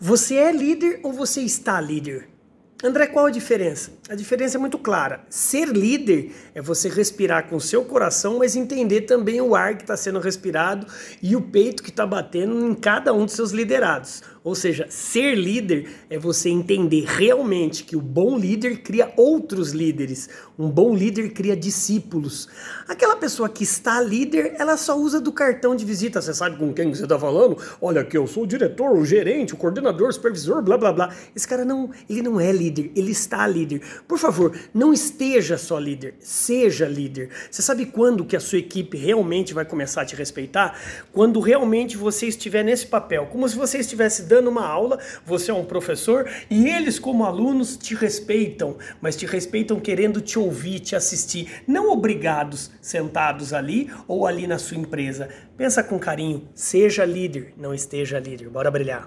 Você é líder ou você está líder? André, qual a diferença? A diferença é muito clara. Ser líder é você respirar com o seu coração, mas entender também o ar que está sendo respirado e o peito que está batendo em cada um dos seus liderados. Ou seja, ser líder é você entender realmente que o bom líder cria outros líderes. Um bom líder cria discípulos. Aquela pessoa que está líder, ela só usa do cartão de visita. Você sabe com quem você está falando? Olha aqui, eu sou o diretor, o gerente, o coordenador, o supervisor, blá blá blá. Esse cara não, ele não é líder líder, ele está líder. Por favor, não esteja só líder, seja líder. Você sabe quando que a sua equipe realmente vai começar a te respeitar? Quando realmente você estiver nesse papel, como se você estivesse dando uma aula, você é um professor e eles como alunos te respeitam, mas te respeitam querendo te ouvir, te assistir, não obrigados sentados ali ou ali na sua empresa. Pensa com carinho, seja líder, não esteja líder. Bora brilhar.